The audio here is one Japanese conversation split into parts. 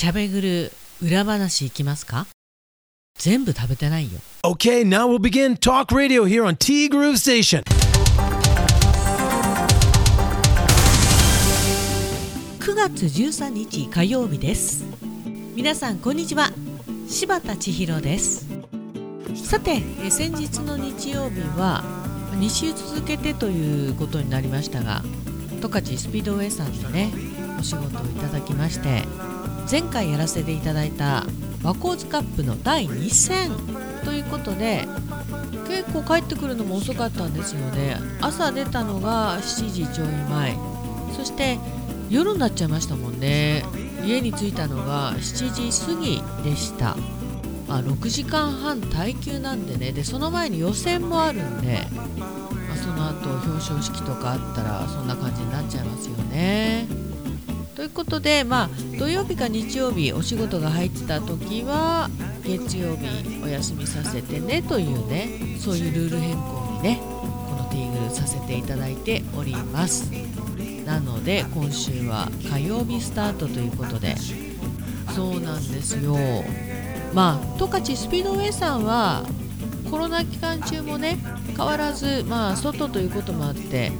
しゃべぐる裏話いきますか？全部食べてないよ。Okay, now we'll begin talk radio here on T Groove Station. 9月13日火曜日です。皆さんこんにちは。柴田千尋です。さてえ先日の日曜日は2週続けてということになりましたが十勝スピードウェイさんでねお仕事をいただきまして前回やらせていただいた和光図カップの第2戦ということで結構帰ってくるのも遅かったんですよね。朝出たのが7時ちょい前。そして夜になっちゃいましたもんね。家に着いたのが7時過ぎでした。まあ、6時間半耐久なんでね。でその前に予選もあるんで、まあ、その後表彰式とかあったらそんな感じになっちゃいますよね。ということで、まあ、土曜日か日曜日お仕事が入ってた時は月曜日お休みさせてねというねそういうルール変更にねこのティーグルさせていただいております。なので今週は火曜日スタートということで。そうなんですよ。まあ十勝スピードウェイさんはコロナ期間中もね変わらずまあ外ということもあって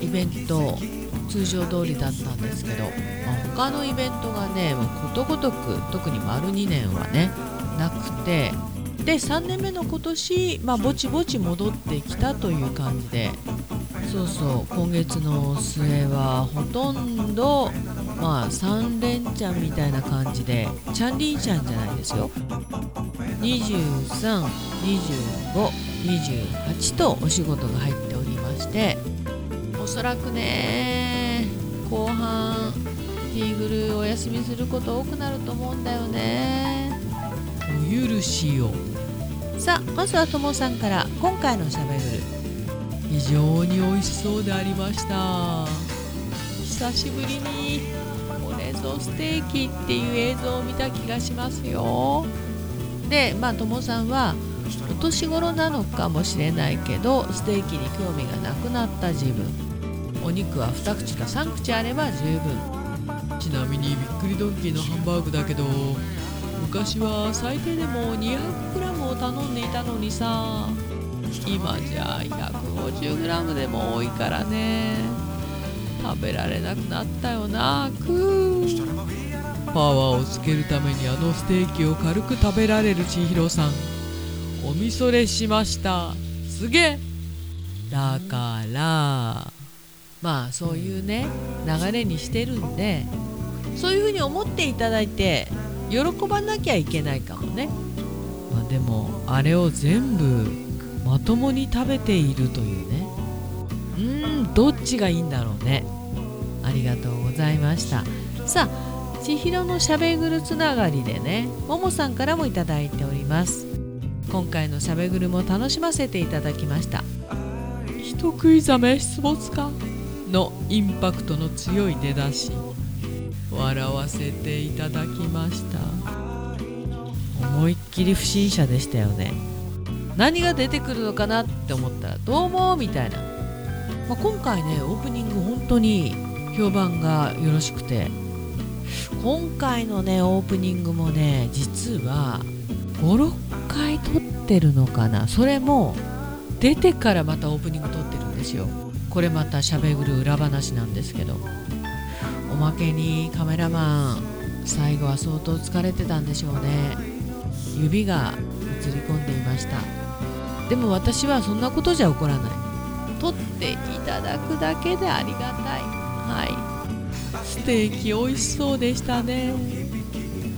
イベント通常通りだったんですけど、まあ、他のイベントがねもうことごとく特に丸2年はねなくてで3年目の今年、まあ、ぼちぼち戻ってきたという感じでそうそう今月の末はほとんどまあ3連チャンみたいな感じでチャンリーちゃんじゃないですよ。232528とお仕事が入っておりましてそらくね後半ティーグルお休みすること多くなると思うんだよね。お許しをさあまずはともさんから今回のしゃべる。非常に美味しそうでありました。久しぶりにこれぞステーキっていう映像を見た気がしますよ。でまあともさんはお年頃なのかもしれないけどステーキに興味がなくなった自分お肉は2口か3口あれば十分。ちなみにびっくりドンキーのハンバーグだけど昔は最低でも 200g を頼んでいたのにさ。今じゃ 150g でも多いからね。食べられなくなったよなくー。パワーをつけるためにあのステーキを軽く食べられる千尋さん。おみそれしました。すげえ。だから。まあそういうね流れにしてるんでそういうふうに思っていただいて喜ばなきゃいけないかもね、まあ、でもあれを全部まともに食べているというね。うーんどっちがいいんだろうね。ありがとうございました。さあ千尋のしゃべぐるつながりでねももさんからもいただいております。今回のしゃべぐるも楽しませていただきました。人食いざめ出没かのインパクトの強い出だし笑わせていただきました。思いっきり不審者でしたよね。何が出てくるのかなって思ったら「どうも」みたいな、まあ、今回ねオープニング本当に評判がよろしくて。今回のねオープニングもね実は56回撮ってるのかな。それも出てからまたオープニング撮ってるんですよ。これまたしゃべぐる裏話なんですけどおまけにカメラマン最後は相当疲れてたんでしょうね。指が映り込んでいました。でも私はそんなことじゃ起こらない。撮っていただくだけでありがたい。はい。ステーキ美味しそうでしたね。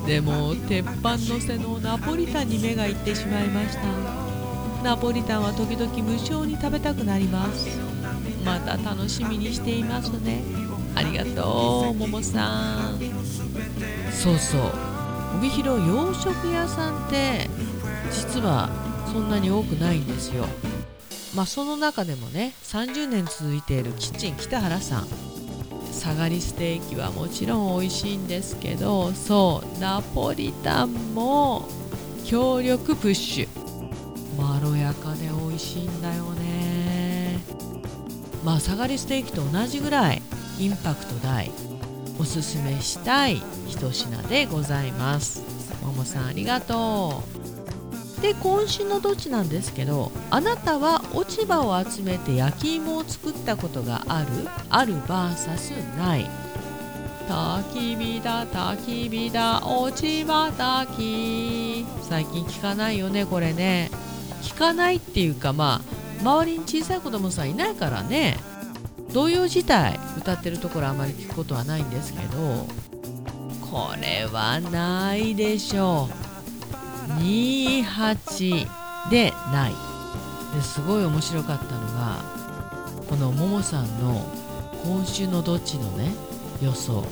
でも鉄板のせのナポリタンに目がいってしまいました。ナポリタンは時々無償に食べたくなります。また楽しみにしていますね。ありがとうももさん。そうそう。帯広洋食屋さんって実はそんなに多くないんですよ。まあその中でもね30年続いているキッチン北原さん。下がりステーキはもちろん美味しいんですけどそうナポリタンも強力プッシュ。まろやかで美味しいんだよね。まあ下がりステーキと同じぐらいインパクト大おすすめしたい一品でございます。ももさんありがとう。で今週のどっちなんですけどあなたは落ち葉を集めて焼き芋を作ったことがある？ある VS ない。焚き火だ焚き火だ落ち葉焚き。最近聞かないよねこれね。聞かないっていうかまあ周りに小さい子供さんいないからね。童謡自体歌ってるところあまり聞くことはないんですけどこれはないでしょう。28でない。ですごい面白かったのがこのももさんの今週のどっちのね予想。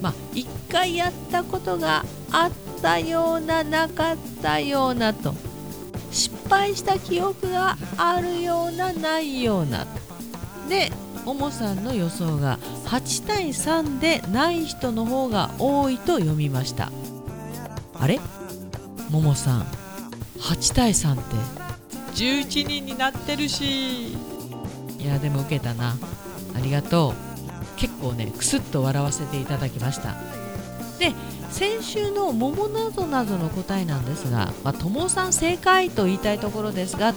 まあ一回やったことがあったようななかったようなと。失敗した記憶があるようなないような。でももさんの予想が8対3でない人の方が多いと読みました。あれ？ももさん8対3って11人になってるし。いやでも受けたな。ありがとう。結構ねクスッと笑わせていただきました。で先週の桃などなどの答えなんですが、まあ、友さん正解と言いたいところですが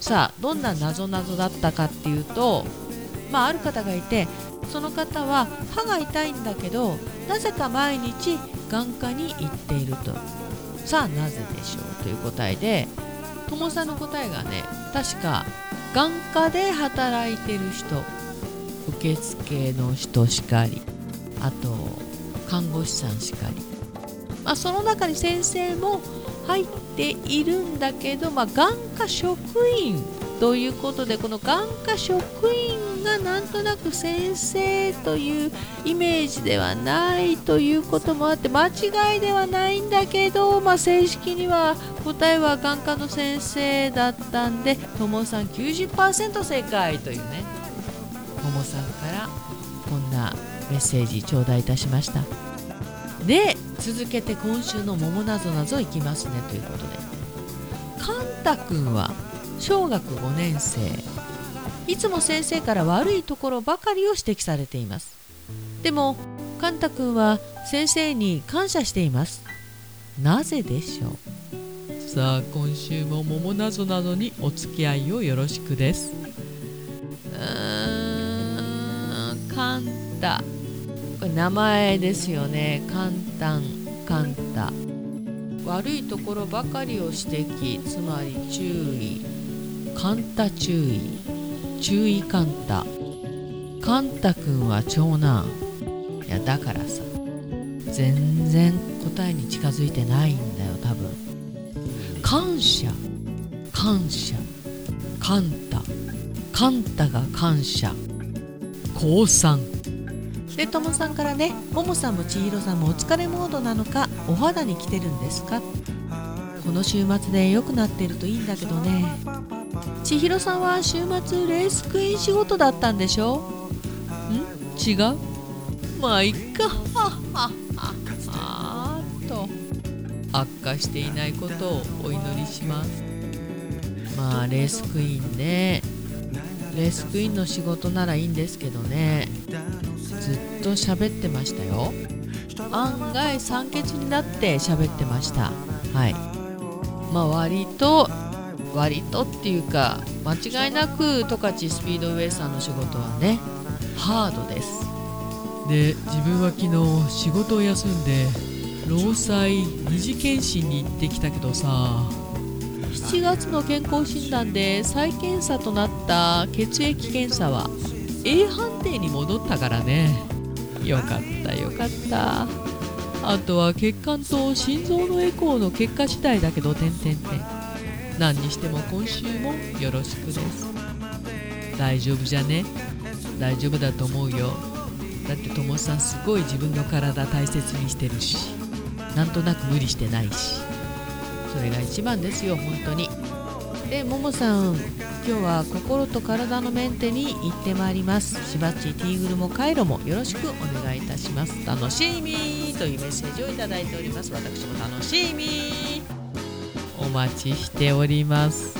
さあどんななぞなぞだったかっていうとまあ、ある方がいてその方は歯が痛いんだけどなぜか毎日眼科に行っていると。さあなぜでしょうという答えで友さんの答えがね確か眼科で働いてる人受付の人しかりあと看護師さんしかり、まあ、その中に先生も入っているんだけど、まあ、眼科職員ということでこの眼科職員がなんとなく先生というイメージではないということもあって間違いではないんだけど、まあ、正式には答えは眼科の先生だったんでともさん90%正解というねともさんメッセージ頂戴いたしました。で続けて今週の「桃なぞなぞ」いきますねということで。カンタ君は小学5年生。いつも先生から悪いところばかりを指摘されています。でもカンタ君は先生に感謝しています。なぜでしょう？さあ今週も桃なぞなぞにお付き合いをよろしくです。うーんカンタ名前ですよね。簡単カンタ悪いところばかりを指摘つまり注意。カンタ注意。注意カンタカンタくんは長男。いやだからさ全然答えに近づいてないんだよ多分。感謝。感謝。カンタカンタが感謝。降参でともさんからねももさんも千尋さんもお疲れモードなのかお肌に来てるんですか？この週末で良くなってるといいんだけどね。千尋さんは週末レースクイーン仕事だったんでしょ？ん？違う？まあいっか。あーっと。悪化していないことをお祈りします。まあレースクイーンね。レースクイーンの仕事ならいいんですけどね。ずっと喋ってましたよ。案外酸欠になって喋ってました。はい。まあ割と割とっていうか間違いなく十勝スピードウェイさんの仕事はねハードです。で自分は昨日仕事を休んで労災二次検診に行ってきたけどさ7月の健康診断で再検査となった血液検査は A 判定に戻ったからね。よかったよかった。あとは血管と心臓のエコーの結果次第だけど点々点。何にしても今週もよろしくです。大丈夫じゃね？大丈夫だと思うよ。だってともさんすごい自分の体大切にしてるしなんとなく無理してないし。それが一番ですよ本当に。でももさん今日は心と体のメンテに行ってまいります。しばっちティーグルもカイロもよろしくお願いいたします。楽しみというメッセージをいただいております。私も楽しみお待ちしております。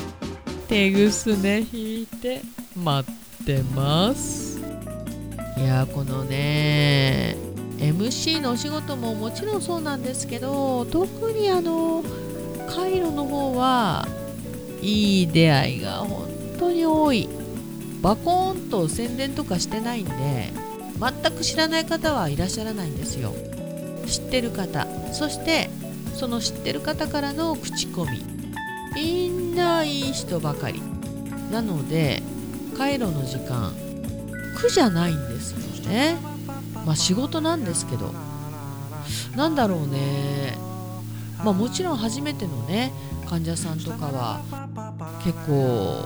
手ぐすね引いて待ってます。いやこのね MC のお仕事ももちろんそうなんですけど特にあのカイロの方はいい出会いが本当に多い。バコーンと宣伝とかしてないんで全く知らない方はいらっしゃらないんですよ。知ってる方そしてその知ってる方からの口コミ。みんないい人ばかり。なのでカイロの時間苦じゃないんですよね。まあ仕事なんですけど。なんだろうね。まあもちろん初めてのね患者さんとかは結構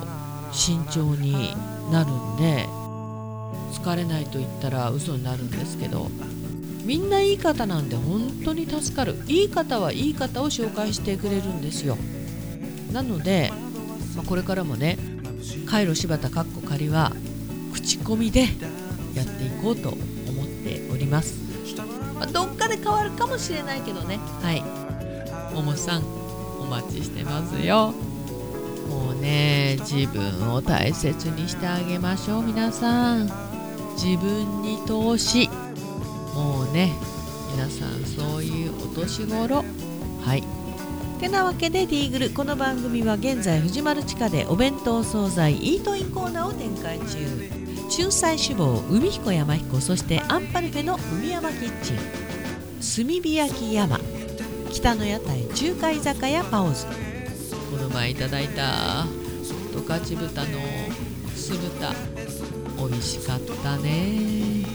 慎重になるんで疲れないと言ったら嘘になるんですけどみんないい方なんで本当に助かる。いい方はいい方を紹介してくれるんですよ。なので、まあ、これからもねカイロ柴田かっこ仮は口コミでやっていこうと思っております、まあ、どっかで変わるかもしれないけどね。はい。ももさんお待ちしてますよ。もうね自分を大切にしてあげましょう皆さん。自分に投資。もうね皆さんそういうお年頃。はい。てなわけでディーグルこの番組は現在藤丸地下でお弁当惣菜イートインコーナーを展開中。仲裁志望海彦山彦そしてアンパルフェの海山キッチン。炭火焼山。北の屋台中華居酒屋パオズ。この前いただいた十勝豚の酢豚。美味しかったね。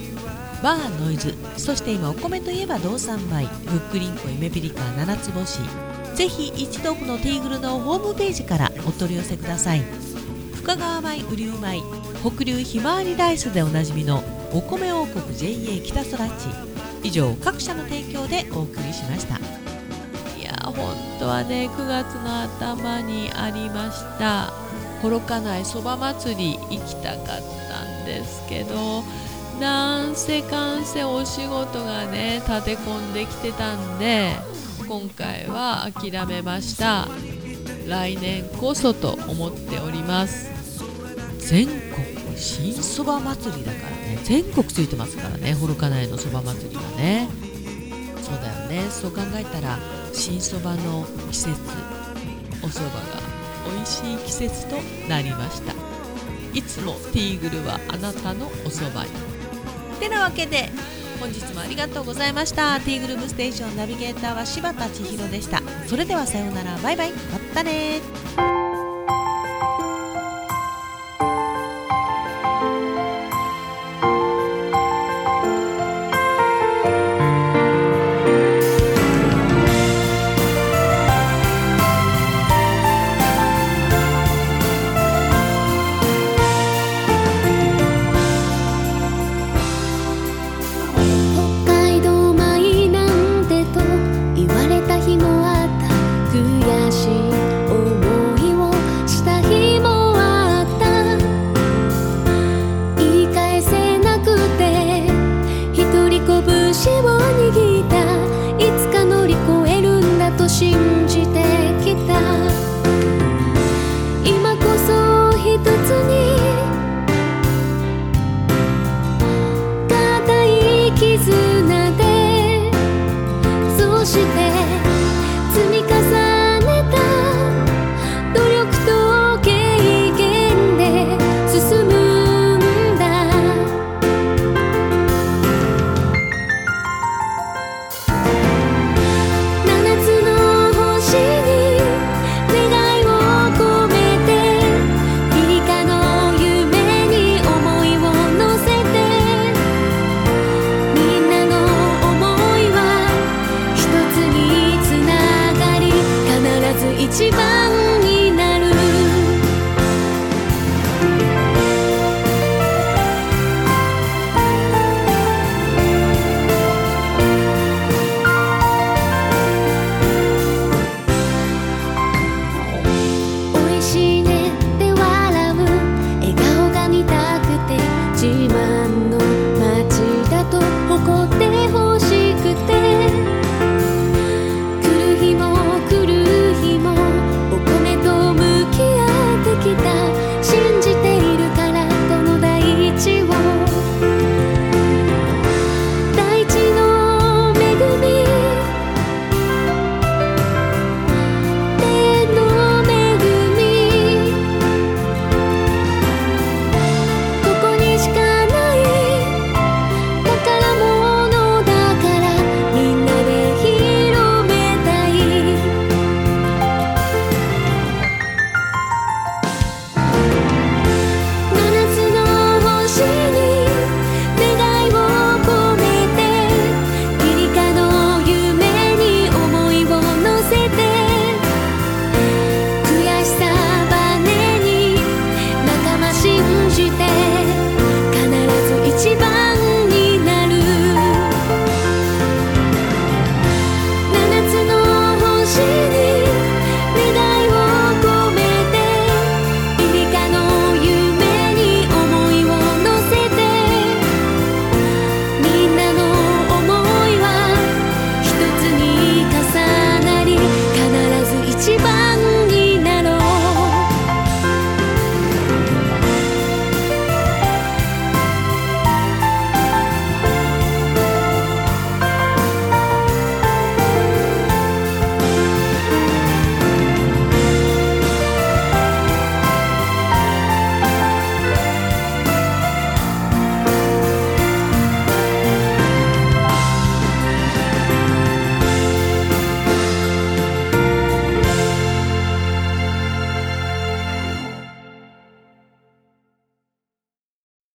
バーノイズ。そして今お米といえば道産米。ふっくりんこ夢ピリカ七つ星。ぜひ一度このティーグルのホームページからお取り寄せください。深川米雨竜米北流ひまわりライスでおなじみのお米王国 JA 北空地以上各社の提供でお送りしました本当はね9月の頭にありました幌加内そば祭り行きたかったんですけどなんせかんせお仕事がね立て込んできてたんで今回は諦めました。来年こそと思っております。全国新そば祭りだからね。全国ついてますからね幌加内のそば祭りはね。そうだよねそう考えたら新そばの季節おそばが美味しい季節となりました。いつもティーグルはあなたのおそばにてなわけで本日もありがとうございました。ティーグルームステーションナビゲーターは柴田千尋でした。それではさようなら。バイバイ。またね